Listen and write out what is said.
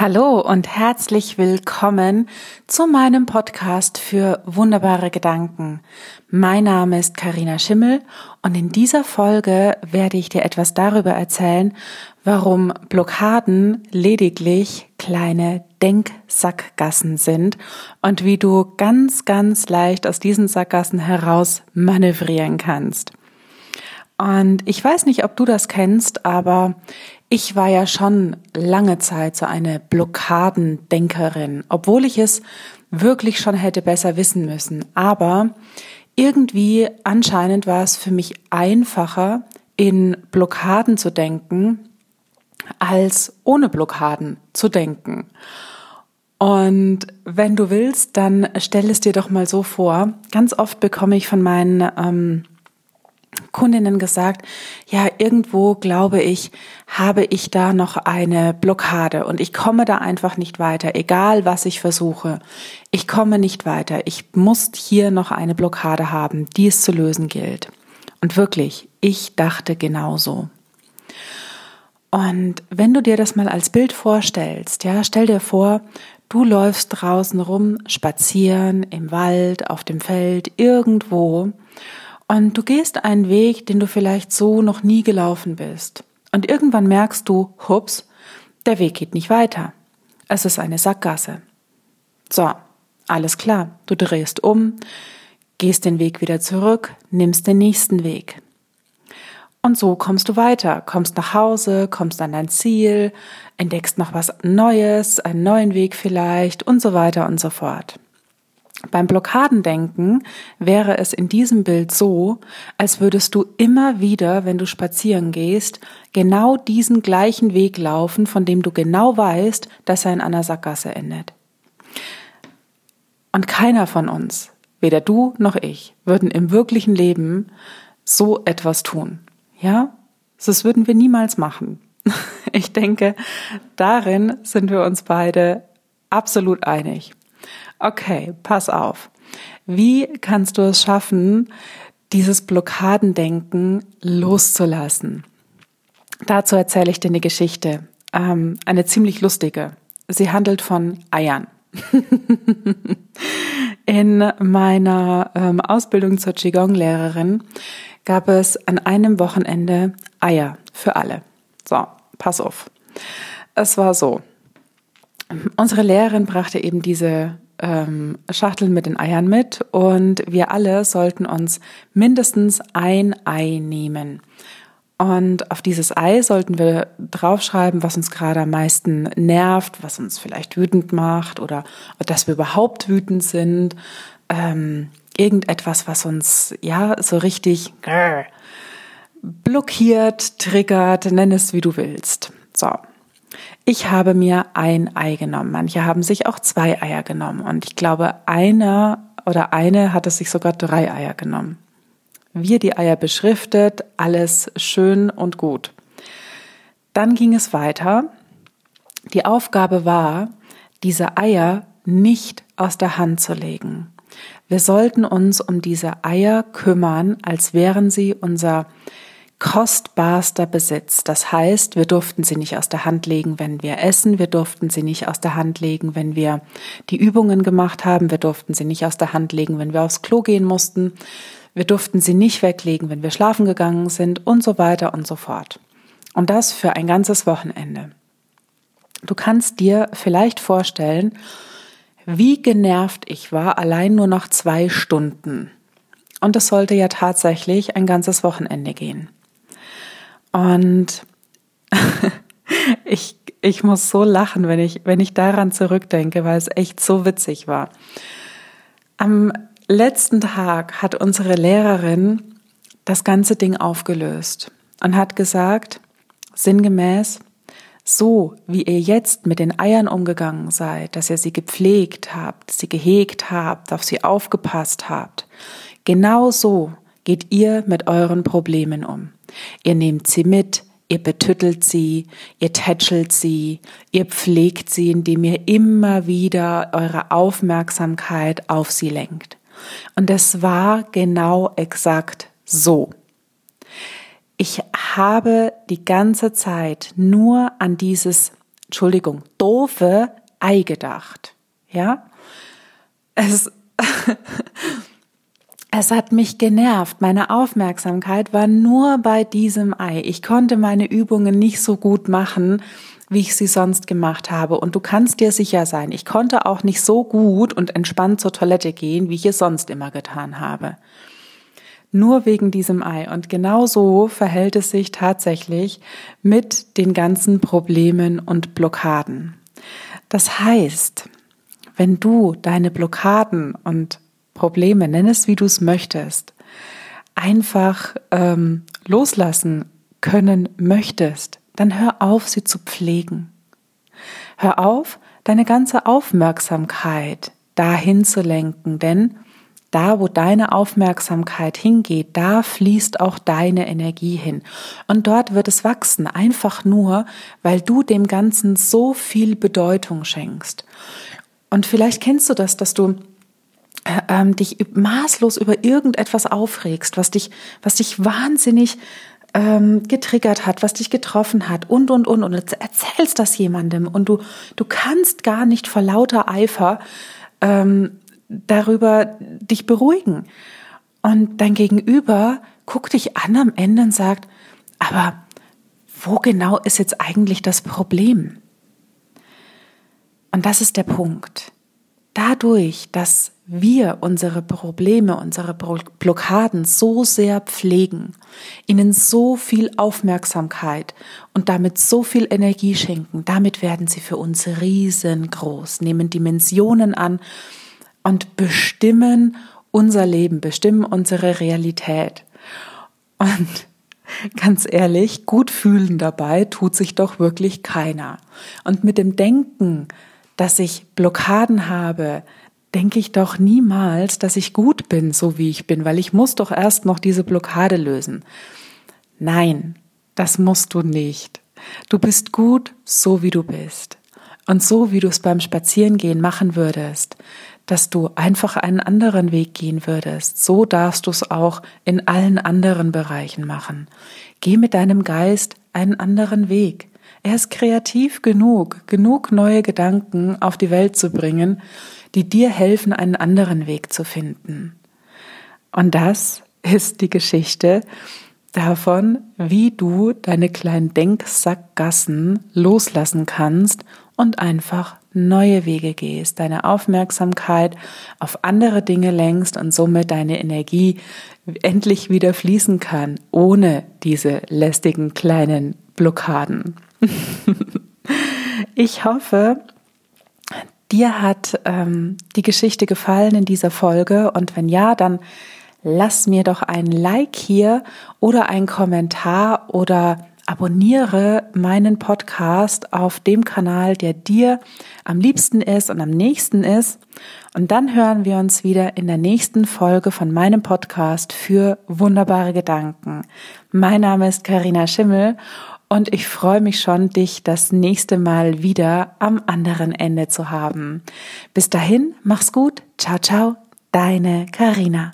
Hallo und herzlich willkommen zu meinem Podcast für wunderbare Gedanken. Mein Name ist Karina Schimmel und in dieser Folge werde ich dir etwas darüber erzählen, warum Blockaden lediglich kleine Denksackgassen sind und wie du ganz, ganz leicht aus diesen Sackgassen heraus manövrieren kannst. Und ich weiß nicht, ob du das kennst, aber ich war ja schon lange Zeit so eine Blockadendenkerin, obwohl ich es wirklich schon hätte besser wissen müssen. Aber irgendwie anscheinend war es für mich einfacher, in Blockaden zu denken, als ohne Blockaden zu denken. Und wenn du willst, dann stell es dir doch mal so vor. Ganz oft bekomme ich von meinen ähm, Kundinnen gesagt, ja, irgendwo glaube ich, habe ich da noch eine Blockade und ich komme da einfach nicht weiter, egal was ich versuche. Ich komme nicht weiter. Ich muss hier noch eine Blockade haben, die es zu lösen gilt. Und wirklich, ich dachte genauso. Und wenn du dir das mal als Bild vorstellst, ja, stell dir vor, du läufst draußen rum, spazieren, im Wald, auf dem Feld, irgendwo und du gehst einen Weg, den du vielleicht so noch nie gelaufen bist. Und irgendwann merkst du, hups, der Weg geht nicht weiter. Es ist eine Sackgasse. So, alles klar. Du drehst um, gehst den Weg wieder zurück, nimmst den nächsten Weg. Und so kommst du weiter, kommst nach Hause, kommst an dein Ziel, entdeckst noch was Neues, einen neuen Weg vielleicht und so weiter und so fort. Beim Blockadendenken wäre es in diesem Bild so, als würdest du immer wieder, wenn du spazieren gehst, genau diesen gleichen Weg laufen, von dem du genau weißt, dass er in einer Sackgasse endet. Und keiner von uns, weder du noch ich, würden im wirklichen Leben so etwas tun. Ja? Das würden wir niemals machen. Ich denke, darin sind wir uns beide absolut einig. Okay, pass auf. Wie kannst du es schaffen, dieses Blockadendenken loszulassen? Dazu erzähle ich dir eine Geschichte, ähm, eine ziemlich lustige. Sie handelt von Eiern. In meiner ähm, Ausbildung zur Qigong-Lehrerin gab es an einem Wochenende Eier für alle. So, pass auf. Es war so. Unsere Lehrerin brachte eben diese ähm, Schachteln mit den Eiern mit und wir alle sollten uns mindestens ein Ei nehmen. Und auf dieses Ei sollten wir draufschreiben, was uns gerade am meisten nervt, was uns vielleicht wütend macht oder dass wir überhaupt wütend sind. Ähm, irgendetwas, was uns ja so richtig grrr, blockiert, triggert, nenn es wie du willst. So. Ich habe mir ein Ei genommen. Manche haben sich auch zwei Eier genommen. Und ich glaube, einer oder eine hatte sich sogar drei Eier genommen. Wir die Eier beschriftet, alles schön und gut. Dann ging es weiter. Die Aufgabe war, diese Eier nicht aus der Hand zu legen. Wir sollten uns um diese Eier kümmern, als wären sie unser kostbarster Besitz. Das heißt, wir durften sie nicht aus der Hand legen, wenn wir essen, wir durften sie nicht aus der Hand legen, wenn wir die Übungen gemacht haben, wir durften sie nicht aus der Hand legen, wenn wir aufs Klo gehen mussten, wir durften sie nicht weglegen, wenn wir schlafen gegangen sind und so weiter und so fort. Und das für ein ganzes Wochenende. Du kannst dir vielleicht vorstellen, wie genervt ich war, allein nur noch zwei Stunden. Und es sollte ja tatsächlich ein ganzes Wochenende gehen. Und ich, ich muss so lachen, wenn ich, wenn ich daran zurückdenke, weil es echt so witzig war. Am letzten Tag hat unsere Lehrerin das ganze Ding aufgelöst und hat gesagt, sinngemäß, so wie ihr jetzt mit den Eiern umgegangen seid, dass ihr sie gepflegt habt, sie gehegt habt, auf sie aufgepasst habt, genau so geht ihr mit euren Problemen um. Ihr nehmt sie mit, ihr betüttelt sie, ihr tätschelt sie, ihr pflegt sie, indem ihr immer wieder eure Aufmerksamkeit auf sie lenkt. Und es war genau exakt so. Ich habe die ganze Zeit nur an dieses Entschuldigung, doofe Ei gedacht. Ja? Es, es hat mich genervt. Meine Aufmerksamkeit war nur bei diesem Ei. Ich konnte meine Übungen nicht so gut machen, wie ich sie sonst gemacht habe. Und du kannst dir sicher sein, ich konnte auch nicht so gut und entspannt zur Toilette gehen, wie ich es sonst immer getan habe. Nur wegen diesem Ei. Und genau so verhält es sich tatsächlich mit den ganzen Problemen und Blockaden. Das heißt, wenn du deine Blockaden und Probleme, nenn es wie du es möchtest, einfach ähm, loslassen können möchtest, dann hör auf, sie zu pflegen. Hör auf, deine ganze Aufmerksamkeit dahin zu lenken, denn da, wo deine Aufmerksamkeit hingeht, da fließt auch deine Energie hin. Und dort wird es wachsen, einfach nur, weil du dem Ganzen so viel Bedeutung schenkst. Und vielleicht kennst du das, dass du ähm, dich maßlos über irgendetwas aufregst, was dich, was dich wahnsinnig ähm, getriggert hat, was dich getroffen hat und und und und erzählst das jemandem und du du kannst gar nicht vor lauter Eifer ähm, darüber dich beruhigen und dein Gegenüber guckt dich an am Ende und sagt, aber wo genau ist jetzt eigentlich das Problem? Und das ist der Punkt. Dadurch, dass wir unsere Probleme, unsere Blockaden so sehr pflegen, ihnen so viel Aufmerksamkeit und damit so viel Energie schenken, damit werden sie für uns riesengroß, nehmen Dimensionen an und bestimmen unser Leben, bestimmen unsere Realität. Und ganz ehrlich, gut fühlen dabei tut sich doch wirklich keiner. Und mit dem Denken, dass ich Blockaden habe, denke ich doch niemals, dass ich gut bin, so wie ich bin, weil ich muss doch erst noch diese Blockade lösen. Nein, das musst du nicht. Du bist gut, so wie du bist. Und so wie du es beim Spazierengehen machen würdest, dass du einfach einen anderen Weg gehen würdest, so darfst du es auch in allen anderen Bereichen machen. Geh mit deinem Geist einen anderen Weg. Er ist kreativ genug, genug neue Gedanken auf die Welt zu bringen, die dir helfen, einen anderen Weg zu finden. Und das ist die Geschichte davon, wie du deine kleinen Denksackgassen loslassen kannst und einfach neue Wege gehst, deine Aufmerksamkeit auf andere Dinge lenkst und somit deine Energie endlich wieder fließen kann, ohne diese lästigen kleinen Blockaden. ich hoffe, dir hat ähm, die Geschichte gefallen in dieser Folge und wenn ja, dann lass mir doch ein Like hier oder ein Kommentar oder abonniere meinen Podcast auf dem Kanal, der dir am liebsten ist und am nächsten ist. Und dann hören wir uns wieder in der nächsten Folge von meinem Podcast für wunderbare Gedanken. Mein Name ist Karina Schimmel und ich freue mich schon, dich das nächste Mal wieder am anderen Ende zu haben. Bis dahin, mach's gut. Ciao, ciao. Deine Karina.